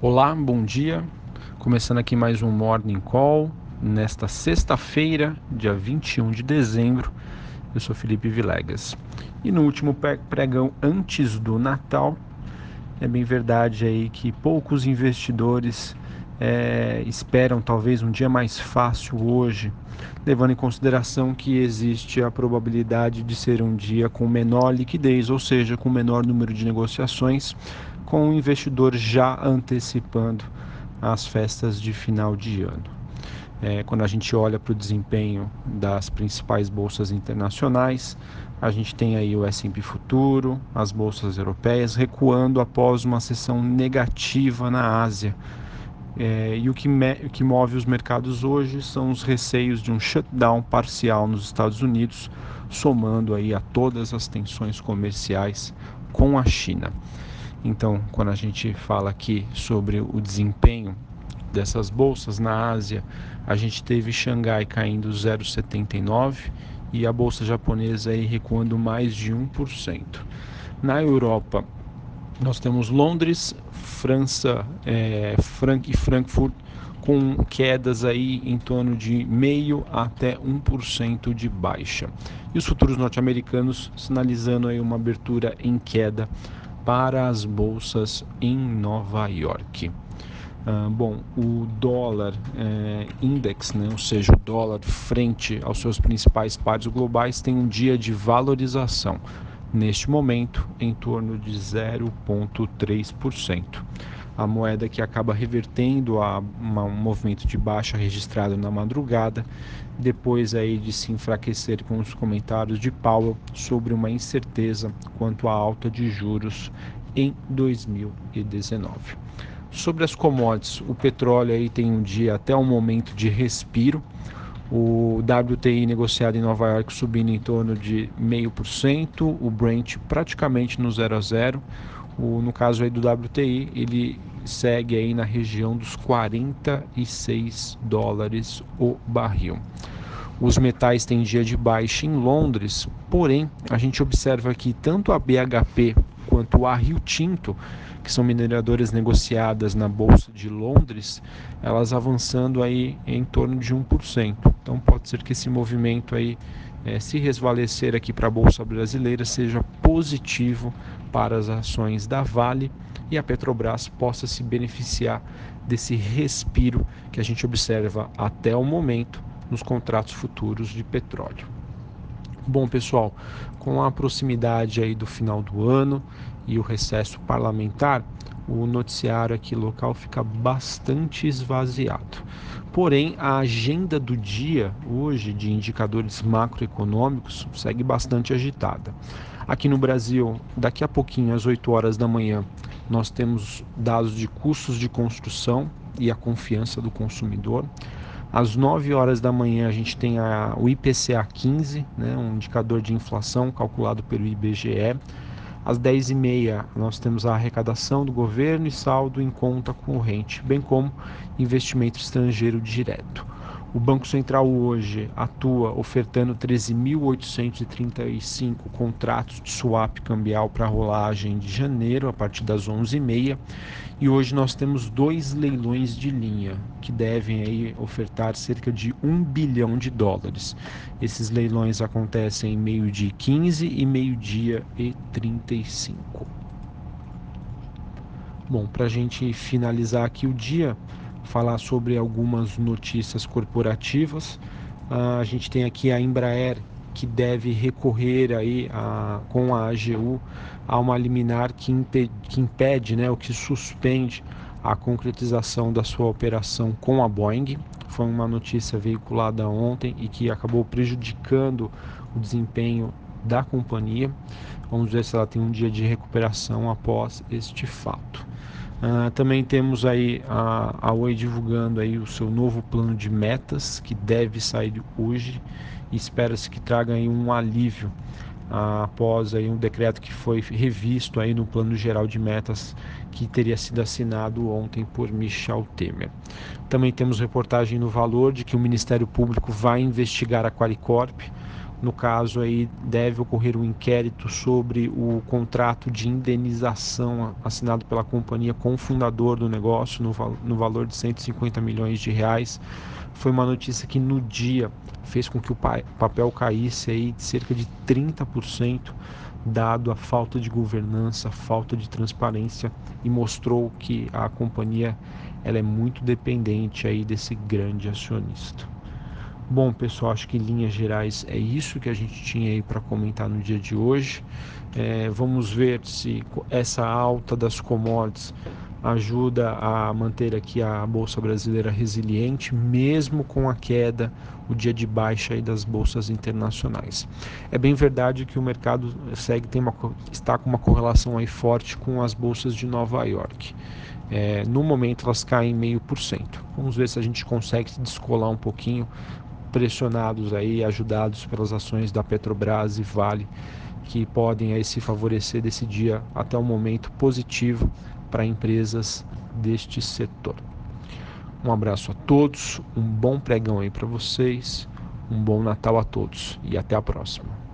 Olá, bom dia. Começando aqui mais um Morning Call nesta sexta-feira, dia 21 de dezembro. Eu sou Felipe Vilegas. E no último pregão antes do Natal, é bem verdade aí que poucos investidores é, esperam talvez um dia mais fácil hoje, levando em consideração que existe a probabilidade de ser um dia com menor liquidez, ou seja, com menor número de negociações, com o investidor já antecipando as festas de final de ano. É, quando a gente olha para o desempenho das principais bolsas internacionais, a gente tem aí o S&P Futuro, as bolsas europeias recuando após uma sessão negativa na Ásia. É, e o que, me, o que move os mercados hoje são os receios de um shutdown parcial nos Estados Unidos, somando aí a todas as tensões comerciais com a China. Então, quando a gente fala aqui sobre o desempenho dessas bolsas na Ásia, a gente teve Xangai caindo 0,79 e a bolsa japonesa aí recuando mais de 1%. Na Europa, nós temos Londres, França é, Frank e Frankfurt com quedas aí em torno de meio até 1% de baixa. E os futuros norte-americanos sinalizando aí uma abertura em queda para as bolsas em Nova York. Uh, bom, o dólar é, index, né, ou seja, o dólar frente aos seus principais pares globais, tem um dia de valorização, neste momento em torno de 0,3%. A moeda que acaba revertendo a um movimento de baixa registrado na madrugada, depois aí de se enfraquecer com os comentários de Powell sobre uma incerteza quanto à alta de juros em 2019. Sobre as commodities, o petróleo aí tem um dia até um momento de respiro. O WTI negociado em Nova York subindo em torno de 0,5%, o Brent praticamente no 0 a 0. O, no caso aí do WTI, ele segue aí na região dos 46 dólares o barril. Os metais têm dia de baixa em Londres, porém a gente observa que tanto a BHP quanto a Rio Tinto, que são mineradoras negociadas na Bolsa de Londres, elas avançando aí em torno de 1%. Então pode ser que esse movimento aí, é, se resvalecer aqui para a Bolsa Brasileira, seja positivo para as ações da Vale e a Petrobras possa se beneficiar desse respiro que a gente observa até o momento nos contratos futuros de petróleo. Bom, pessoal, com a proximidade aí do final do ano e o recesso parlamentar, o noticiário aqui local fica bastante esvaziado. Porém, a agenda do dia hoje de indicadores macroeconômicos segue bastante agitada. Aqui no Brasil, daqui a pouquinho, às 8 horas da manhã, nós temos dados de custos de construção e a confiança do consumidor. Às 9 horas da manhã a gente tem a, o IPCA 15, né, um indicador de inflação calculado pelo IBGE. Às 10h30 nós temos a arrecadação do governo e saldo em conta corrente, bem como investimento estrangeiro direto. O Banco Central hoje atua ofertando 13.835 contratos de swap cambial para rolagem de janeiro a partir das 11h30 e hoje nós temos dois leilões de linha que devem aí ofertar cerca de 1 bilhão de dólares. Esses leilões acontecem meio-dia 15 e meio-dia e 35. Bom, para a gente finalizar aqui o dia, falar sobre algumas notícias corporativas. Uh, a gente tem aqui a Embraer que deve recorrer aí a, com a AGU a uma liminar que impede, que impede né, ou que suspende a concretização da sua operação com a Boeing. Foi uma notícia veiculada ontem e que acabou prejudicando o desempenho da companhia. Vamos ver se ela tem um dia de recuperação após este fato. Uh, também temos aí a, a Oi divulgando aí o seu novo plano de metas que deve sair hoje e espera-se que traga aí um alívio uh, após aí um decreto que foi revisto aí no plano geral de metas que teria sido assinado ontem por Michel Temer. Também temos reportagem no Valor de que o Ministério Público vai investigar a Qualicorp No caso aí deve ocorrer um inquérito sobre o contrato de indenização assinado pela companhia com o fundador do negócio no, no valor de 150 milhões de reais. Foi uma notícia que no dia fez com que o papel caísse aí de cerca de 30%, dado a falta de governança, falta de transparência e mostrou que a companhia ela é muito dependente aí desse grande acionista. Bom, pessoal, acho que em linhas gerais é isso que a gente tinha aí para comentar no dia de hoje. É, vamos ver se essa alta das commodities ajuda a manter aqui a bolsa brasileira resiliente, mesmo com a queda, o dia de baixa aí das bolsas internacionais. É bem verdade que o mercado segue tem uma, está com uma correlação aí forte com as bolsas de Nova York. É, no momento elas caem meio por cento. Vamos ver se a gente consegue se descolar um pouquinho pressionados aí, ajudados pelas ações da Petrobras e Vale, que podem aí se favorecer desse dia até um momento positivo para empresas deste setor. Um abraço a todos, um bom pregão aí para vocês, um bom Natal a todos e até a próxima.